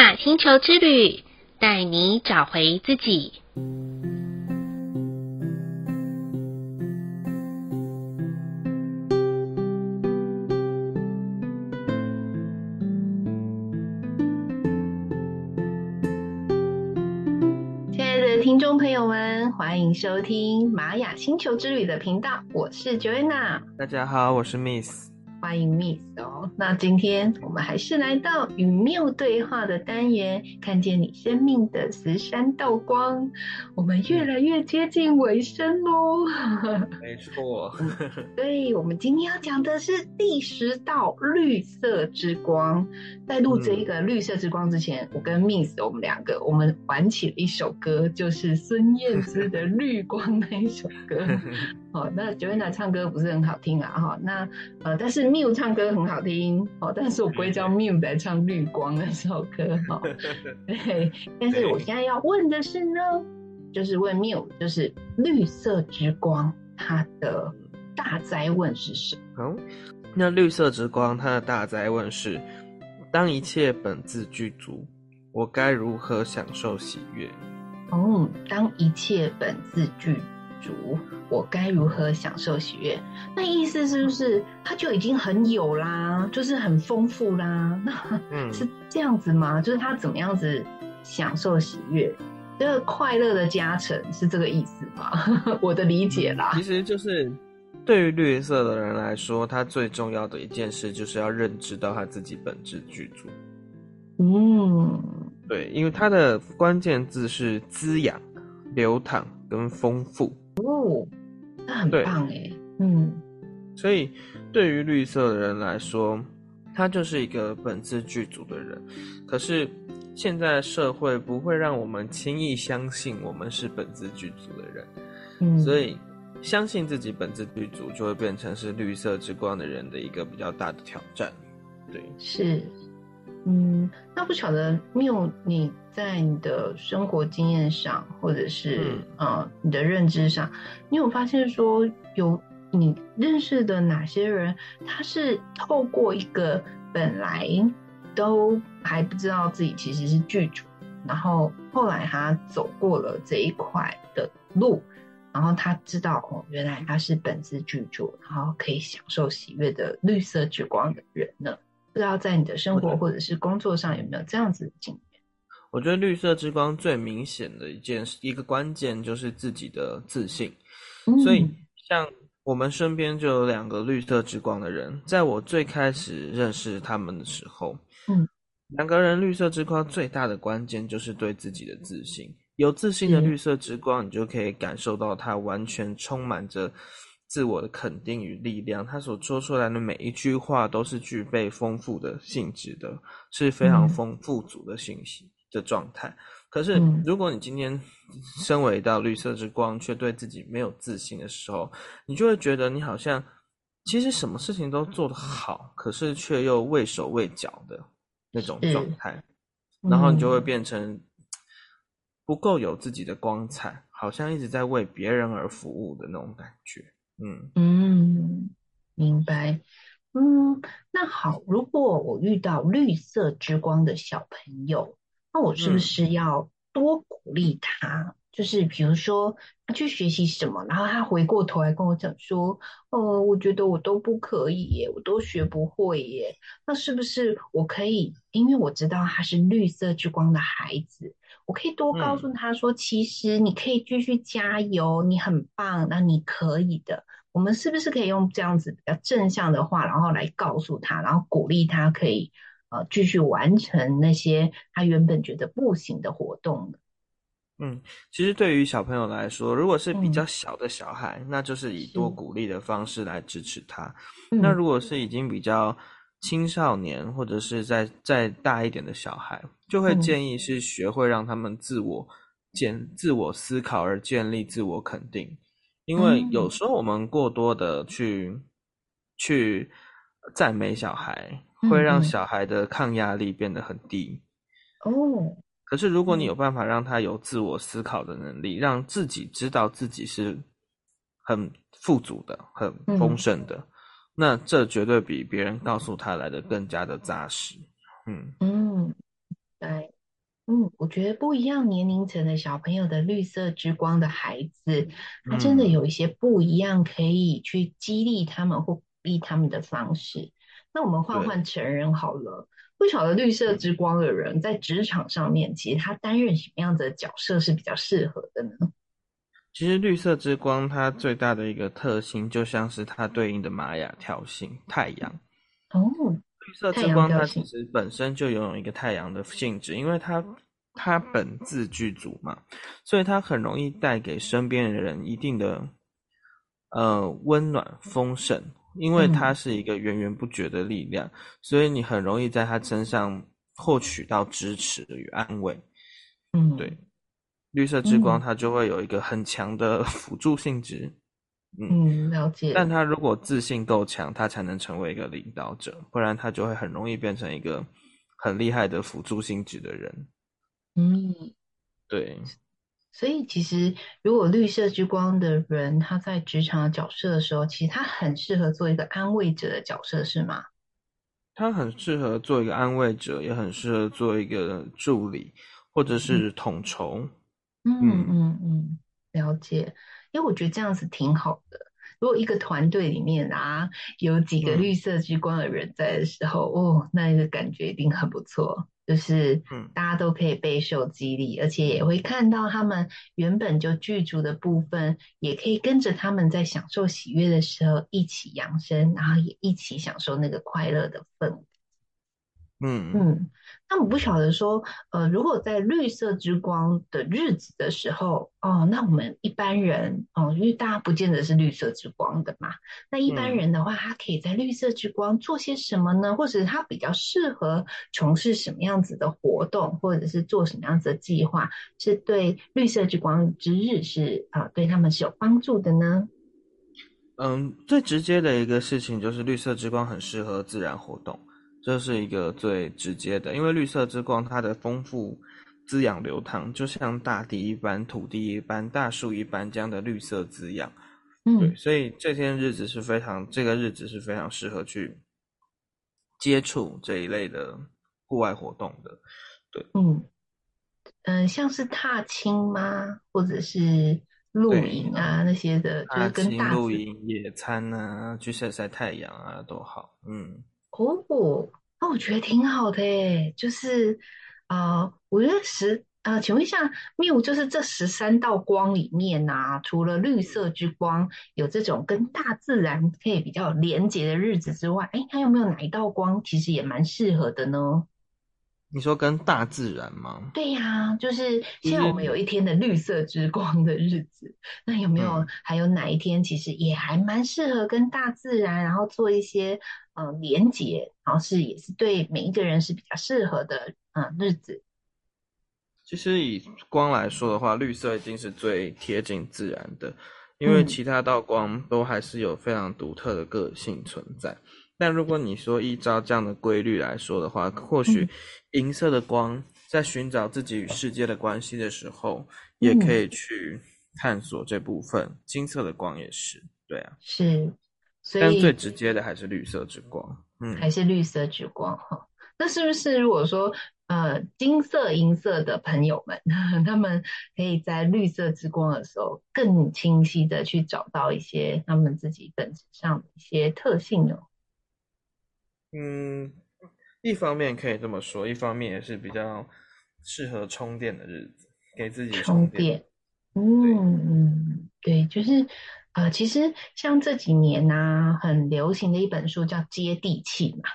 雅星球之旅，带你找回自己。亲爱的听众朋友们，欢迎收听玛雅星球之旅的频道，我是 Joanna。大家好，我是 Miss。欢迎 Miss 哦，那今天我们还是来到与谬对话的单元，看见你生命的十三道光。我们越来越接近尾声喽。没错，对，我们今天要讲的是第十道绿色之光。在录这一个绿色之光之前，嗯、我跟 Miss 我们两个，我们玩起了一首歌，就是孙燕姿的《绿光》那一首歌。哦，那 Joanna 唱歌不是很好听啊，哈，那呃，但是 Miu 唱歌很好听，哦，但是我不会叫 Miu 来唱《绿光》那首歌，哈，对，但是我现在要问的是呢，就是问 Miu，就是绿色之光它的大哉问是什么？哦，那绿色之光它的大哉问是：当一切本自具足，我该如何享受喜悦？哦，当一切本自具。主，我该如何享受喜悦？那意思是不是他就已经很有啦，就是很丰富啦？那 是这样子吗？就是他怎么样子享受喜悦？这个快乐的加成是这个意思吗？我的理解啦，其实就是对于绿色的人来说，他最重要的一件事就是要认知到他自己本质具足。嗯，对，因为它的关键字是滋养、流淌跟丰富。哦，那很棒哎，嗯，所以对于绿色的人来说，他就是一个本自具足的人。可是现在社会不会让我们轻易相信我们是本自具足的人，嗯，所以相信自己本自具足就会变成是绿色之光的人的一个比较大的挑战。对，是。嗯，那不晓得 Miu 你在你的生活经验上，或者是、嗯、呃你的认知上，你有发现说有你认识的哪些人，他是透过一个本来都还不知道自己其实是剧组，然后后来他走过了这一块的路，然后他知道哦，原来他是本自具足，然后可以享受喜悦的绿色之光的人呢？不知道在你的生活或者是工作上有没有这样子的经验？我觉得绿色之光最明显的一件事，一个关键就是自己的自信。嗯。所以，像我们身边就有两个绿色之光的人，在我最开始认识他们的时候，嗯，两个人绿色之光最大的关键就是对自己的自信。有自信的绿色之光，你就可以感受到它完全充满着。自我的肯定与力量，他所说出来的每一句话都是具备丰富的性质的，是非常丰富足的信息的状态。可是，如果你今天身为一道绿色之光，却对自己没有自信的时候，你就会觉得你好像其实什么事情都做得好，可是却又畏手畏脚的那种状态，然后你就会变成不够有自己的光彩，好像一直在为别人而服务的那种感觉。嗯嗯，明白。嗯，那好，如果我遇到绿色之光的小朋友，那我是不是要多鼓励他？嗯、就是比如说他去学习什么，然后他回过头来跟我讲说：“呃，我觉得我都不可以耶，我都学不会耶。”那是不是我可以？因为我知道他是绿色之光的孩子，我可以多告诉他说：“嗯、其实你可以继续加油，你很棒，那你可以的。”我们是不是可以用这样子比较正向的话，然后来告诉他，然后鼓励他可以呃继续完成那些他原本觉得不行的活动呢？嗯，其实对于小朋友来说，如果是比较小的小孩，嗯、那就是以多鼓励的方式来支持他。那如果是已经比较青少年或者是再再大一点的小孩，就会建议是学会让他们自我建自我思考而建立自我肯定。因为有时候我们过多的去、嗯、去赞美小孩，会让小孩的抗压力变得很低。哦、嗯，可是如果你有办法让他有自我思考的能力，让自己知道自己是很富足的、很丰盛的，嗯、那这绝对比别人告诉他来的更加的扎实。嗯嗯，对。嗯，我觉得不一样年龄层的小朋友的绿色之光的孩子，他真的有一些不一样可以去激励他们或鼓励他们的方式。那我们换换成人好了，不晓得绿色之光的人在职场上面，其实他担任什么样的角色是比较适合的呢？其实绿色之光它最大的一个特性，就像是它对应的玛雅调性太阳。哦。绿色之光，它其实本身就拥有一个太阳的性质，因为它它本自具足嘛，所以它很容易带给身边的人一定的呃温暖丰盛，因为它是一个源源不绝的力量，所以你很容易在它身上获取到支持与安慰。嗯，对，绿色之光它就会有一个很强的辅助性质。嗯，了解。但他如果自信够强，他才能成为一个领导者，不然他就会很容易变成一个很厉害的辅助性质的人。嗯，对。所以其实，如果绿色之光的人他在职场的角色的时候，其实他很适合做一个安慰者的角色，是吗？他很适合做一个安慰者，也很适合做一个助理，或者是统筹。嗯嗯嗯，嗯，了解。因为我觉得这样子挺好的。如果一个团队里面啊有几个绿色之光的人在的时候，嗯、哦，那个感觉一定很不错。就是大家都可以备受激励，嗯，而且也会看到他们原本就具足的部分，也可以跟着他们在享受喜悦的时候一起扬升，然后也一起享受那个快乐的氛围。嗯嗯，那我不晓得说，呃，如果在绿色之光的日子的时候，哦，那我们一般人，哦，因为大家不见得是绿色之光的嘛，那一般人的话，他可以在绿色之光做些什么呢？或者他比较适合从事什么样子的活动，或者是做什么样子的计划，是对绿色之光之日是啊，对他们是有帮助的呢？嗯，最直接的一个事情就是绿色之光很适合自然活动。这是一个最直接的，因为绿色之光它的丰富、滋养、流淌，就像大地一般、土地一般、大树一般这样的绿色滋养。嗯，对，所以这天日子是非常，这个日子是非常适合去接触这一类的户外活动的。对，嗯嗯，像是踏青吗？或者是露营啊那些的，就是跟大露营、野餐啊，去晒晒太阳啊都好。嗯。哦，那我觉得挺好的诶，就是啊、呃，我觉得十啊、呃，请问一下谬就是这十三道光里面啊，除了绿色之光有这种跟大自然可以比较连接的日子之外，哎，还有没有哪一道光其实也蛮适合的呢？你说跟大自然吗？对呀、啊，就是现在我们有一天的绿色之光的日子，那有没有还有哪一天其实也还蛮适合跟大自然，然后做一些呃连结，然后是也是对每一个人是比较适合的嗯、呃、日子。其实以光来说的话，绿色一定是最贴近自然的，因为其他道光都还是有非常独特的个性存在。但如果你说依照这样的规律来说的话，或许银色的光在寻找自己与世界的关系的时候，也可以去探索这部分。金色的光也是，对啊，是，所以但最直接的还是绿色之光，嗯，还是绿色之光哈。那是不是如果说呃金色、银色的朋友们，他们可以在绿色之光的时候更清晰的去找到一些他们自己本质上的一些特性呢？嗯，一方面可以这么说，一方面也是比较适合充电的日子，给自己充电。嗯嗯，对，就是呃，其实像这几年呢、啊，很流行的一本书叫《接地气》嘛。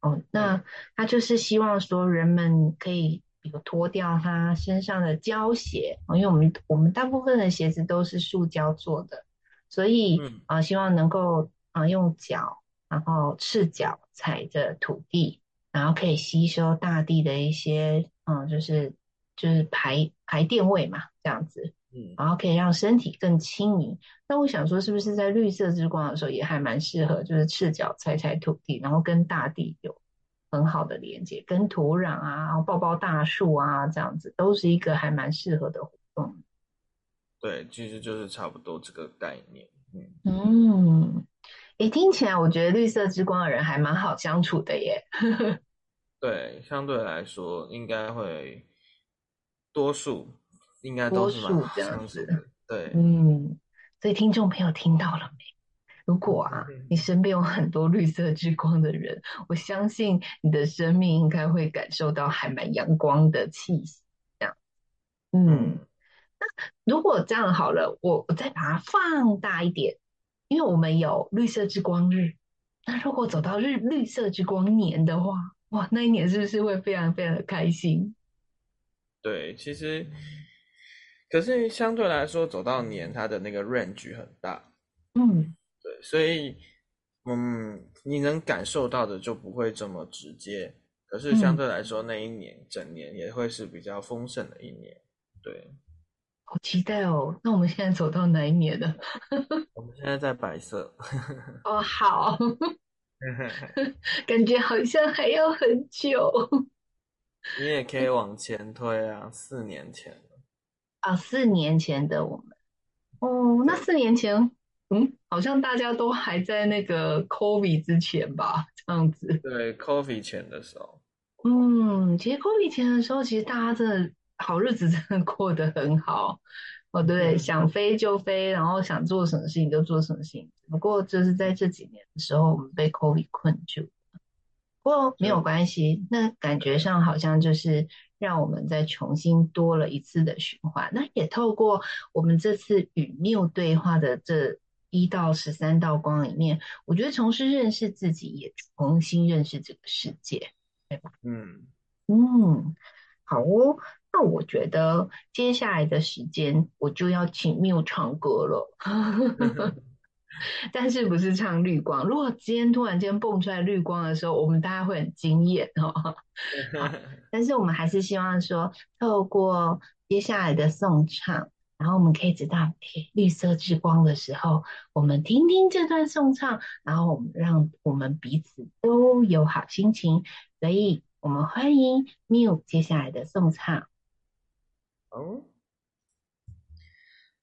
哦，那他就是希望说人们可以比如脱掉他身上的胶鞋，因为我们我们大部分的鞋子都是塑胶做的，所以啊、呃，希望能够啊、呃、用脚。然后赤脚踩着土地，然后可以吸收大地的一些，嗯，就是就是排排电位嘛，这样子，嗯，然后可以让身体更轻盈。那我想说，是不是在绿色之光的时候也还蛮适合，就是赤脚踩踩土地，然后跟大地有很好的连接，跟土壤啊，然后抱抱大树啊，这样子都是一个还蛮适合的活动。对，其实就是差不多这个概念，嗯。嗯诶，听起来我觉得绿色之光的人还蛮好相处的耶。对，相对来说应该会多数应该都是蛮这样子的。对，嗯，所以听众朋友听到了没？如果啊，你身边有很多绿色之光的人，我相信你的生命应该会感受到还蛮阳光的气息。这样，嗯，那如果这样好了，我我再把它放大一点，因为我们有绿色之光日。那如果走到日绿色之光年的话，哇，那一年是不是会非常非常的开心？对，其实，可是相对来说，走到年它的那个 range 很大，嗯。对，所以，嗯，你能感受到的就不会这么直接。可是相对来说，那一年、嗯、整年也会是比较丰盛的一年。对，好期待哦！那我们现在走到哪一年了？我们现在在白色。哦，好，感觉好像还要很久。你也可以往前推啊，四年前。啊，四年前的我们。哦，那四年前。嗯，好像大家都还在那个 COVID 之前吧，这样子。对，COVID 前的时候。嗯，其实 COVID 前的时候，其实大家真的好日子真的过得很好。哦，对，嗯、想飞就飞，然后想做什么事情就做什么事情。不过就是在这几年的时候，我们被 COVID 困住。不过没有关系，嗯、那感觉上好像就是让我们再重新多了一次的循环。那也透过我们这次与缪对话的这。一到十三道光里面，我觉得从是认识自己，也重新认识这个世界，对吧？嗯嗯，好哦。那我觉得接下来的时间，我就要请缪唱歌了。但是不是唱绿光？如果今天突然间蹦出来绿光的时候，我们大家会很惊艳哦。但是我们还是希望说，透过接下来的颂唱。然后我们可以知道，绿色之光的时候，我们听听这段颂唱，然后我们让我们彼此都有好心情。所以，我们欢迎 Miu 接下来的颂唱。哦，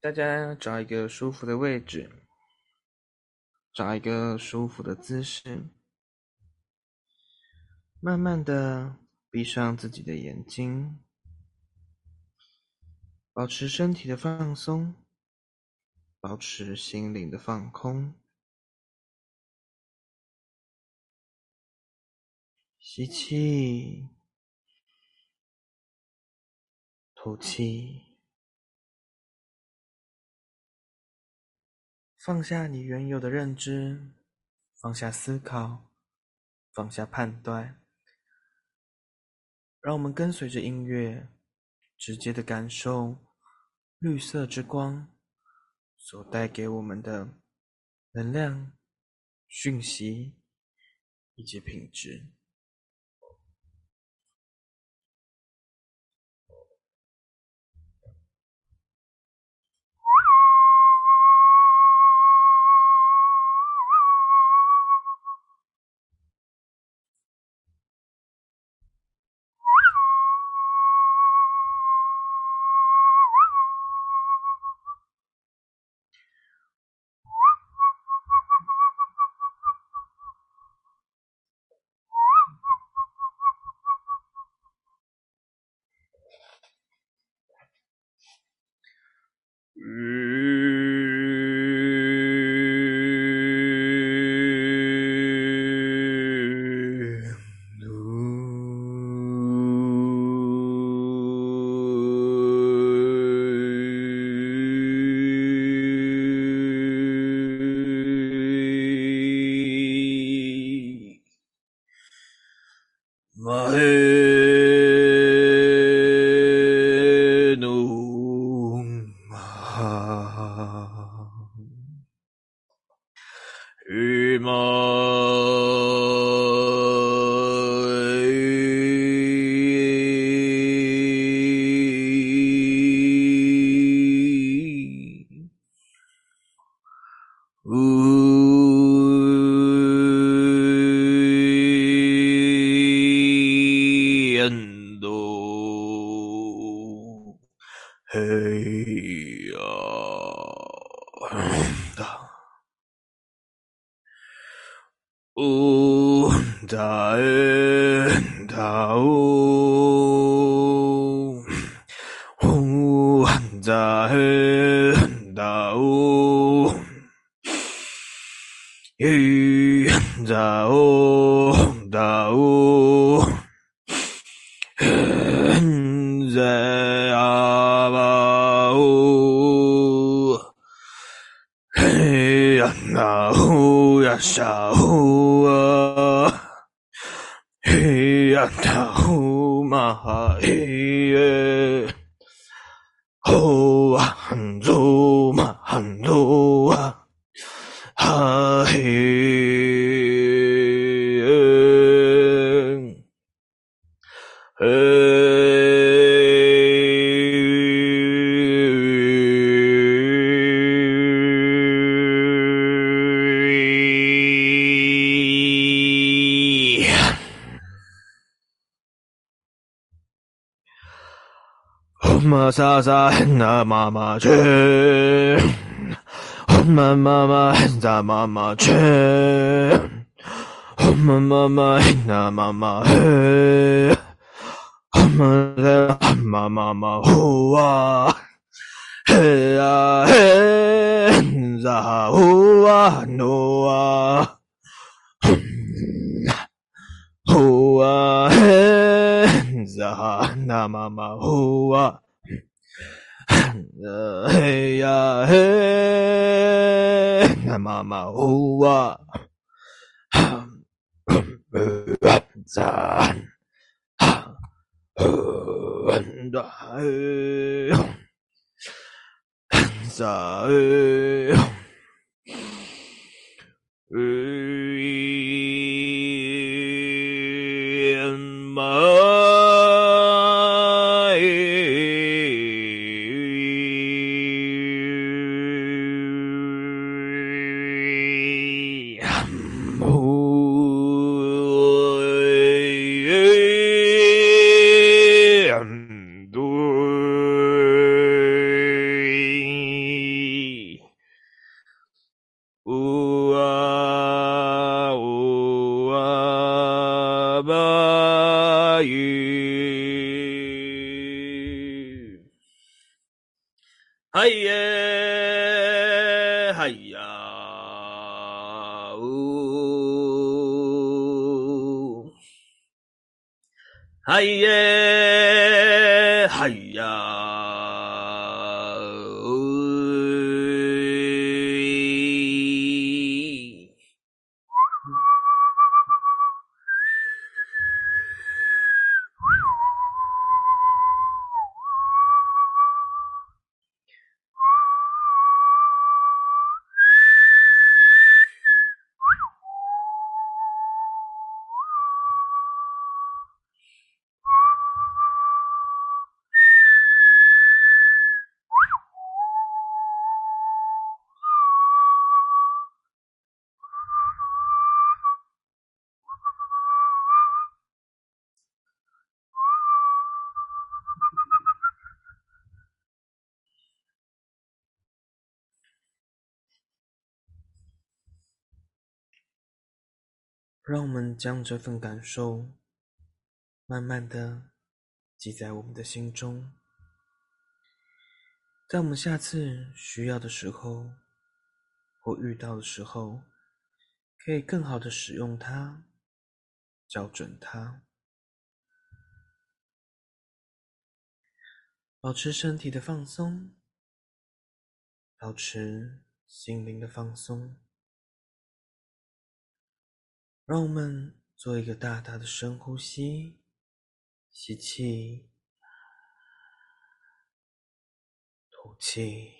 大家找一个舒服的位置，找一个舒服的姿势，慢慢的闭上自己的眼睛。保持身体的放松，保持心灵的放空。吸气，吐气，放下你原有的认知，放下思考，放下判断，让我们跟随着音乐。直接的感受绿色之光所带给我们的能量、讯息以及品质。沙乌啊，嘿呀那乌嘛哈嘿嘛沙沙那妈妈去，嘛嘛嘛咋嘛嘛去，嘛嘛嘛那嘛嘛嘿，嘛的嘛嘛嘛呼啊，嘿啊嘿，咋呼啊努啊，那嘛嘛呼啊。嘿呀嘿，妈妈呼啊，赞，很大嘿，啥嘿，Ooh. 让我们将这份感受，慢慢的记在我们的心中，在我们下次需要的时候，或遇到的时候，可以更好的使用它，校准它，保持身体的放松，保持心灵的放松。让我们做一个大大的深呼吸，吸气，吐气，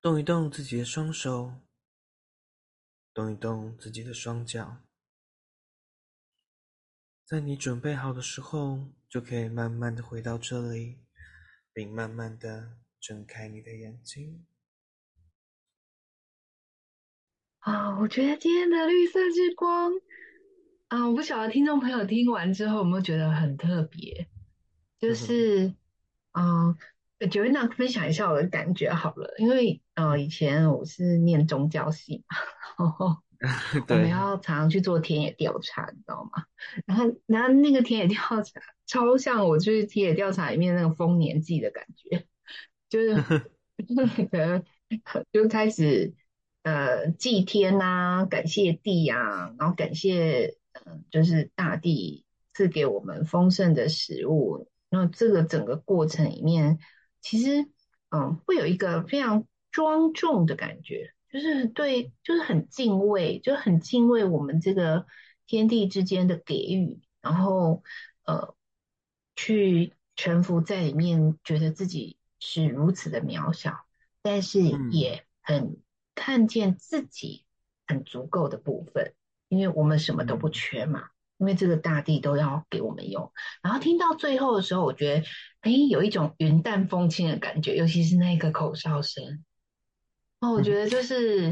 动一动自己的双手，动一动自己的双脚。在你准备好的时候，就可以慢慢的回到这里，并慢慢的睁开你的眼睛。啊，我觉得今天的绿色之光啊，我不晓得听众朋友听完之后有没有觉得很特别，就是，嗯，嗯，Joanna 分享一下我的感觉好了，因为呃，以前我是念宗教系嘛，然后 我们要常常去做田野调查，你知道吗？然后，然后那个田野调查超像我去田野调查里面那个丰年祭的感觉，就是 可能就开始呃祭天啊，感谢地啊，然后感谢嗯、呃、就是大地赐给我们丰盛的食物。那这个整个过程里面，其实嗯会有一个非常庄重的感觉，就是对，就是很敬畏，就很敬畏我们这个天地之间的给予，然后呃。去臣服在里面，觉得自己是如此的渺小，但是也很看见自己很足够的部分，因为我们什么都不缺嘛，因为这个大地都要给我们用。然后听到最后的时候，我觉得哎，有一种云淡风轻的感觉，尤其是那个口哨声。哦，我觉得就是，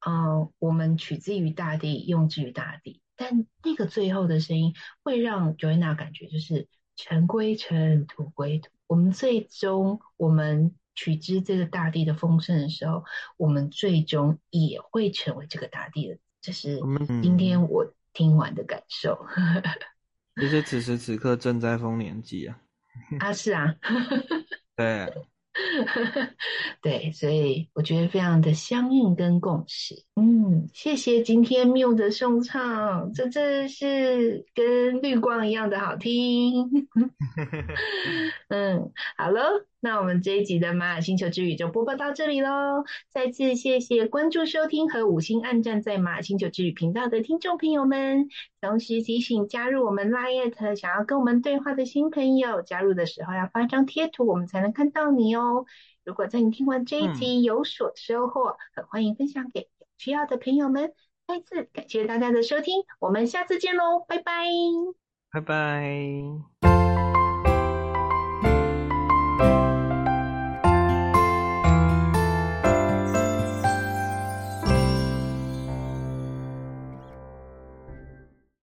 嗯、呃，我们取之于大地，用之于大地，但那个最后的声音会让 Joanna 感觉就是。尘归尘，土归土。我们最终，我们取之这个大地的丰盛的时候，我们最终也会成为这个大地的。这是今天我听完的感受。其实此时此刻正在丰年祭啊！啊，是啊，对。对，所以我觉得非常的相应跟共识。嗯，谢谢今天 Miu 的颂唱，这真是跟绿光一样的好听。嗯，好喽，那我们这一集的玛雅星球之旅就播报到这里喽。再次谢谢关注、收听和五星按赞在玛雅星球之旅频道的听众朋友们，同时提醒加入我们 LINE@ 想要跟我们对话的新朋友，加入的时候要发张贴图，我们才能看到你哦。如果在你听完这一集有所收获，很欢迎分享给有需要的朋友们。再次感谢大家的收听，我们下次见喽，拜拜，拜拜。